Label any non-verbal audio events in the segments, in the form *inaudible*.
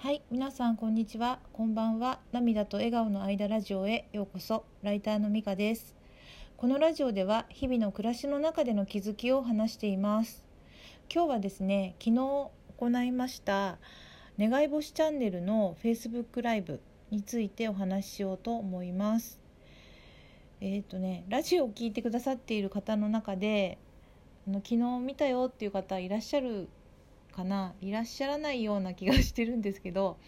はい、皆さんこんにちは。こんばんは。涙と笑顔の間ラジオへようこそ。ライターのみかです。このラジオでは日々の暮らしの中での気づきを話しています。今日はですね、昨日行いました願い星チャンネルの Facebook ライブについてお話ししようと思います。えっ、とね、ラジオを聞いてくださっている方の中で、あの昨日見たよっていう方いらっしゃるかないらっしゃらないような気がしてるんですけど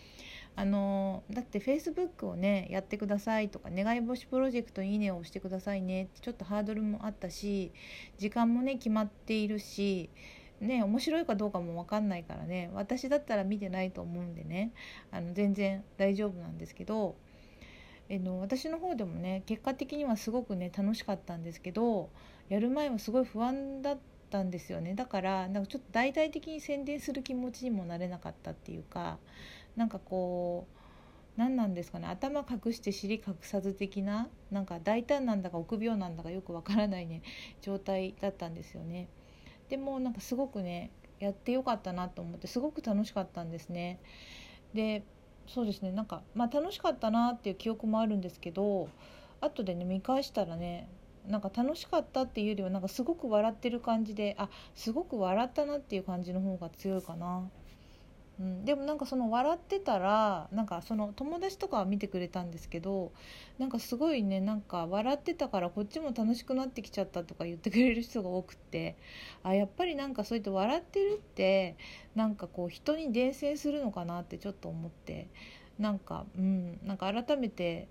あのだってフェイスブックをねやってくださいとか願い星プロジェクトいいねを押してくださいねってちょっとハードルもあったし時間もね決まっているしね面白いかどうかも分かんないからね私だったら見てないと思うんでねあの全然大丈夫なんですけどえの私の方でもね結果的にはすごくね楽しかったんですけどやる前はすごい不安だったたんですよね。だからなんかちょっと大々的に宣伝する気持ちにもなれなかったっていうかなんかこう何なんですかね。頭隠して尻隠さず的ななんか大胆なんだか臆病なんだかよくわからないね状態だったんですよね。でもなんかすごくねやってよかったなと思ってすごく楽しかったんですね。でそうですね。なんかまあ楽しかったなっていう記憶もあるんですけど後でね見返したらねなんか楽しかったっていうよりはなんかすごく笑ってる感じであすごく笑ったなっていう感じの方が強いかな、うん、でもなんかその笑ってたらなんかその友達とかは見てくれたんですけどなんかすごいねなんか笑ってたからこっちも楽しくなってきちゃったとか言ってくれる人が多くってあやっぱりなんかそうやって笑ってるってなんかこう人に伝染するのかなってちょっと思ってなんかうんなんか改めて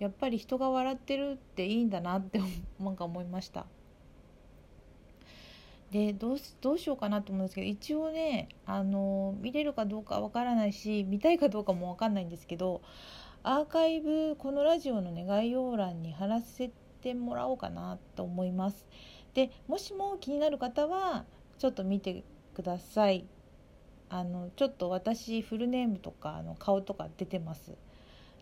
やっぱり人が笑ってるっていいんだなってなんか思いました。でどうどうしようかなと思うんですけど一応ねあの見れるかどうかわからないし見たいかどうかもわかんないんですけどアーカイブこのラジオの、ね、概要欄に貼らせてもらおうかなと思います。でもしも気になる方はちょっと見てください。あのちょっと私フルネームとかあの顔とか出てます。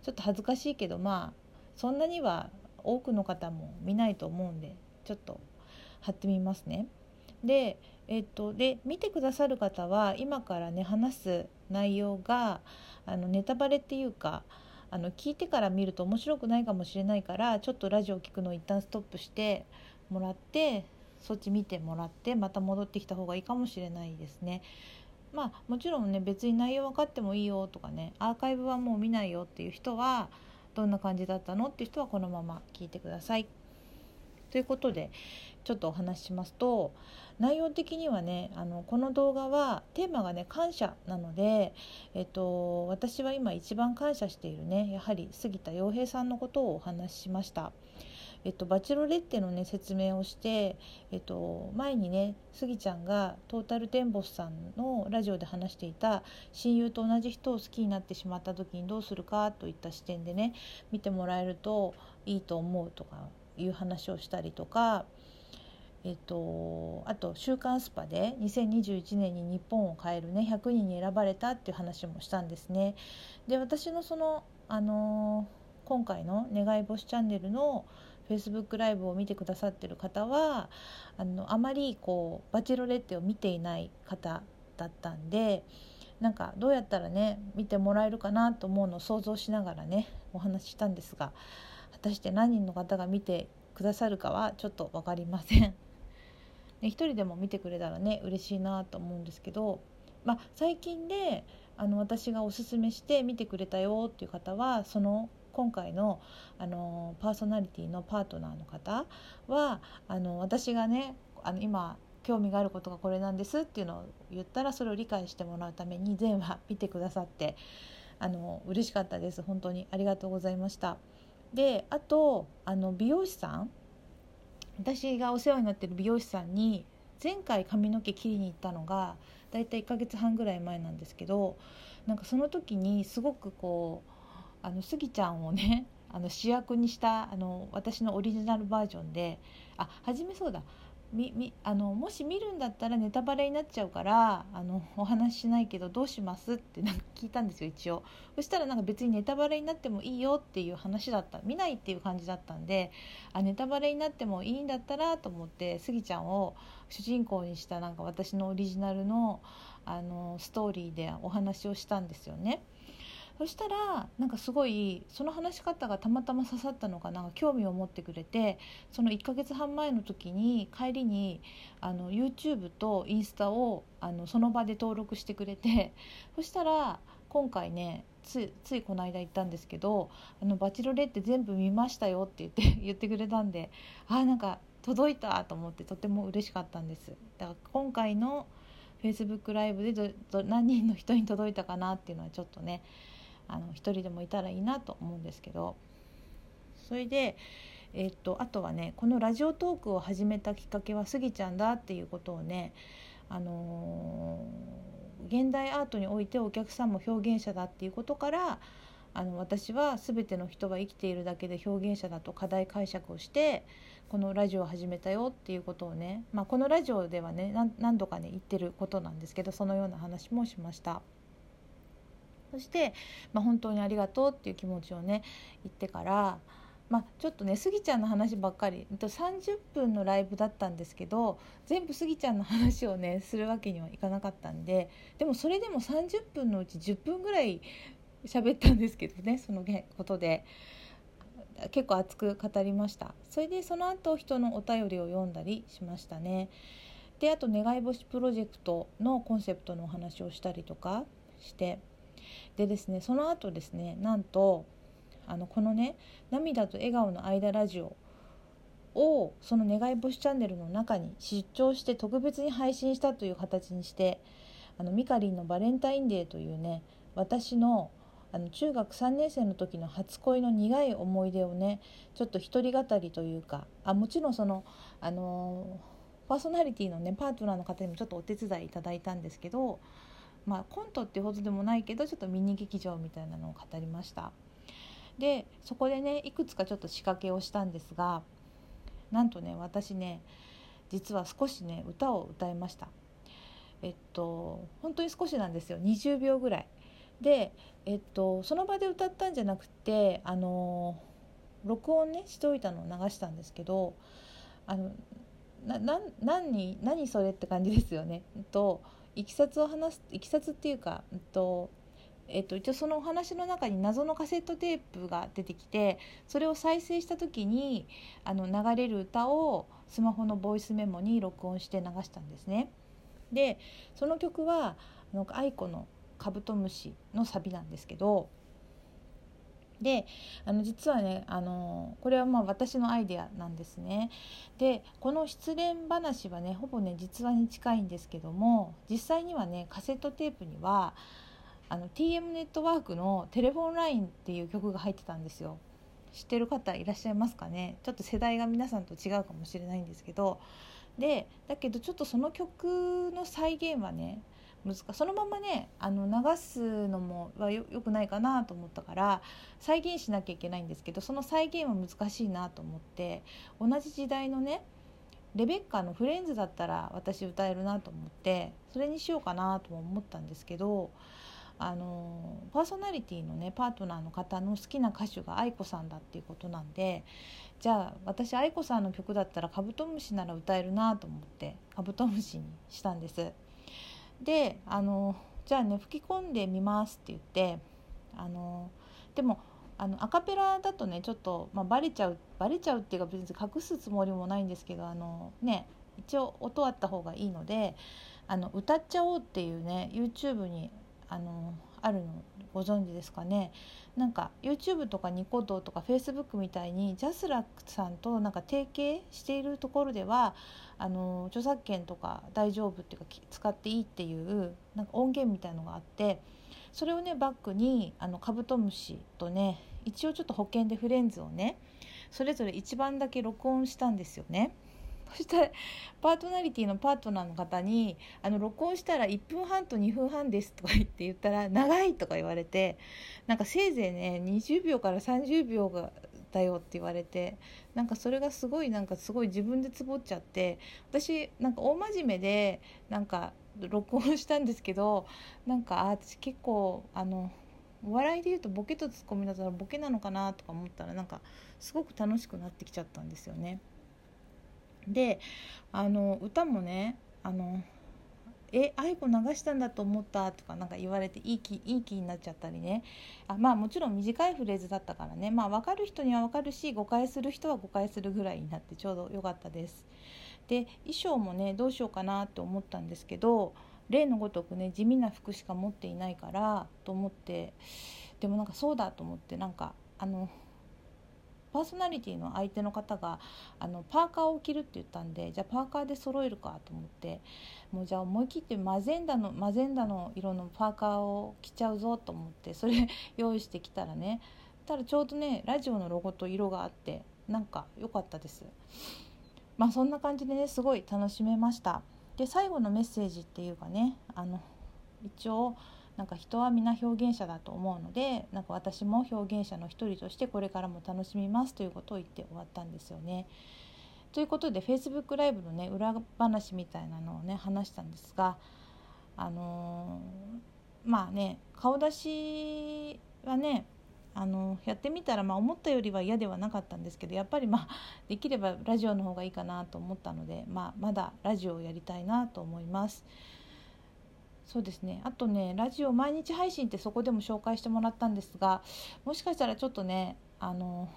ちょっと恥ずかしいけどまあそんなには多くの方も見ないと思うんでちょっと貼ってみますね。で,、えっと、で見てくださる方は今からね話す内容があのネタバレっていうかあの聞いてから見ると面白くないかもしれないからちょっとラジオ聞くのを一旦ストップしてもらってそっち見てもらってまた戻ってきた方がいいかもしれないですね。まあもちろんね別に内容分かってもいいよとかねアーカイブはもう見ないよっていう人はどんな感じだったのっていう人はこのまま聞いてください。ということでちょっとお話ししますと内容的にはねあのこの動画はテーマがね感謝なので、えっと、私は今一番感謝しているねやはり杉田洋平さんのことをお話ししました。えっと、バチロレッテのね説明をして、えっと、前にねスギちゃんがトータルテンボスさんのラジオで話していた親友と同じ人を好きになってしまった時にどうするかといった視点でね見てもらえるといいと思うとかいう話をしたりとか、えっと、あと「週刊スパ」で2021年に日本を変えるね100人に選ばれたっていう話もしたんですね。で私のそのあの今回の「願い星チャンネル」のフェイスブックライブを見てくださってる方はあのあまりこうバチェロレッテを見ていない方だったんでなんかどうやったらね見てもらえるかなと思うのを想像しながらねお話ししたんですが果たして何人の方が見てくださるかはちょっと分かりません。ね、一人でも見てくれたらね嬉しいなと思うんですけど、まあ、最近であの私がおすすめして見てくれたよっていう方はその今回のあのパーソナリティのパートナーの方はあの私がねあの今興味があることがこれなんですっていうのを言ったらそれを理解してもらうために全話見てくださってあの嬉しかったです。本当に。ありがとうございました。であとあの美容師さん。私がお世話になってる美容師さんに前回髪の毛切りに行ったのがだいたい1ヶ月半ぐらい前なんですけどなんかその時にすごくこうあのスギちゃんをね *laughs* あの主役にしたあの私のオリジナルバージョンであ初めそうだ。みみあのもし見るんだったらネタバレになっちゃうからあのお話ししないけどどうしますってなんか聞いたんですよ一応。そしたらなんか別にネタバレになってもいいよっていう話だった。見ないっていう感じだったんであネタバレになってもいいんだったらと思ってスギちゃんを主人公にしたなんか私のオリジナルのあのストーリーでお話をしたんですよね。そしたらなんかすごいその話し方がたまたま刺さったのかな興味を持ってくれてその1ヶ月半前の時に帰りにあの YouTube とインスタをあのその場で登録してくれてそしたら今回ねつついこの間言ったんですけど「あのバチロレって全部見ましたよ」って言って *laughs* 言ってくれたんであなんか届いたと思ってとても嬉しかったんです。だから今回の Facebook ライブでど何人の人に届いたかなっていうのはちょっとねあの一人でもいたらいいなと思うんですけどそれで、えっと、あとはねこのラジオトークを始めたきっかけはスギちゃんだっていうことをね、あのー、現代アートにおいてお客さんも表現者だっていうことからあの私は全ての人は生きているだけで表現者だと課題解釈をしてこのラジオを始めたよっていうことをね、まあ、このラジオではね何度かね言ってることなんですけどそのような話もしました。そして、まあ、本当にありがとうっていう気持ちをね言ってから、まあ、ちょっとねスギちゃんの話ばっかり30分のライブだったんですけど全部スギちゃんの話をねするわけにはいかなかったんででもそれでも30分のうち10分ぐらい喋ったんですけどねそのことで。結構熱く語りましたそれでその後人のお便りを読んだりしましたねであと願い星プロジェクトのコンセプトのお話をしたりとかしてでですねその後ですねなんとあのこのね「涙と笑顔の間ラジオ」をその願い星チャンネルの中に出張して特別に配信したという形にしてあのミカリンのバレンタインデーというね私のあの中学3年生の時の初恋の苦い思い出をねちょっと一人語りというかあもちろんそのあのパーソナリティのねパートナーの方にもちょっとお手伝いいただいたんですけどまあ、コントっていうほどでもないけどちょっとミニ劇場みたいなのを語りました。でそこでねいくつかちょっと仕掛けをしたんですがなんとね私ね実は少しね歌を歌いました。えっと本当に少しなんですよ。20秒ぐらい。でえっとその場で歌ったんじゃなくてあの録音ねしておいたのを流したんですけどあのなな何何それって感じですよね。といきさつを話すいきさつっていうか、うんとえっと、一応そのお話の中に謎のカセットテープが出てきてそれを再生した時にあの流れる歌をスマホのボイスメモに録音して流したんですね。でその曲はあの愛子の「カブトムシ」のサビなんですけどであの実はねあのこれはまあ私のアイデアなんですね。でこの失恋話はねほぼね実話に近いんですけども実際にはねカセットテープにはあの TM ネットワークの「テレフォンライン」っていう曲が入ってたんですよ。知ってる方いらっしゃいますかね？ちょっと世代が皆さんと違うかもしれないんですけどでだけどちょっとその曲の再現はね難そのままねあの流すのもはよよくないかなと思ったから再現しなきゃいけないんですけどその再現は難しいなと思って同じ時代のねレベッカの「フレンズ」だったら私歌えるなと思ってそれにしようかなとも思ったんですけどあのパーソナリティのねパートナーの方の好きな歌手が愛子さんだっていうことなんでじゃあ私愛子さんの曲だったらカブトムシなら歌えるなと思ってカブトムシにしたんです。であのじゃあね吹き込んでみますって言ってあのでもあのアカペラだとねちょっと、まあ、バレちゃうバレちゃうっていうか別に隠すつもりもないんですけどあのね一応音あった方がいいのであの歌っちゃおうっていうね YouTube にあのあるのご存知ですかね？なんか YouTube とかニコ動とか Facebook みたいにジャスラックさんとなんか提携しているところではあの著作権とか大丈夫っていうか使っていいっていうなんか音源みたいのがあってそれをねバックにあのカブトムシとね一応ちょっと保険でフレンズをねそれぞれ一番だけ録音したんですよね。そしたらパートナリティのパートナーの方に「あの録音したら1分半と2分半です」とか言って言ったら「長い」とか言われてなんかせいぜいね20秒から30秒がったよって言われてなんかそれがすごいなんかすごい自分でつぼっちゃって私なんか大真面目でなんか録音したんですけどなんかあ私結構あのお笑いで言うとボケとツッコミだったらボケなのかなとか思ったらなんかすごく楽しくなってきちゃったんですよね。であの歌もねあのえ愛子流したんだと思ったとかなんか言われていい気いい気になっちゃったりねあまあもちろん短いフレーズだったからねまあ分かる人には分かるし誤解する人は誤解するぐらいになってちょうど良かったです。で衣装もねどうしようかなって思ったんですけど例のごとくね地味な服しか持っていないからと思ってでもなんかそうだと思ってなんかあのパーソナリティの相手の方があのパーカーを着るって言ったんでじゃあパーカーで揃えるかと思ってもうじゃあ思い切ってマゼンダのマゼンダの色のパーカーを着ちゃうぞと思ってそれ用意してきたらねただちょうどねラジオのロゴと色があってなんか良かったです。まあそんな感じでねすごい楽しめました。で最後のメッセージっていうかねあの一応なんか人は皆表現者だと思うのでなんか私も表現者の一人としてこれからも楽しみますということを言って終わったんですよね。ということで Facebook ライブのね裏話みたいなのをね話したんですがあのー、まあね顔出しはねあのやってみたら、まあ、思ったよりは嫌ではなかったんですけどやっぱり、まあ、*laughs* できればラジオの方がいいかなと思ったので、まあ、まだラジオをやりたいなと思います。そうですねあとねラジオ毎日配信ってそこでも紹介してもらったんですがもしかしたらちょっとねあの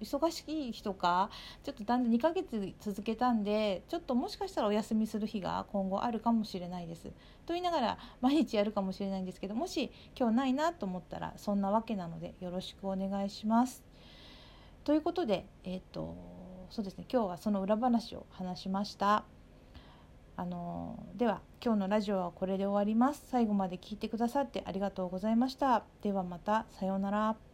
忙しい日とかちょっとだんだん2ヶ月続けたんでちょっともしかしたらお休みする日が今後あるかもしれないです。と言いながら毎日やるかもしれないんですけどもし今日ないなと思ったらそんなわけなのでよろしくお願いします。ということでえっ、とそうですね今日はその裏話を話しました。あのでは今日のラジオはこれで終わります。最後まで聞いてくださってありがとうございました。ではまたさようなら。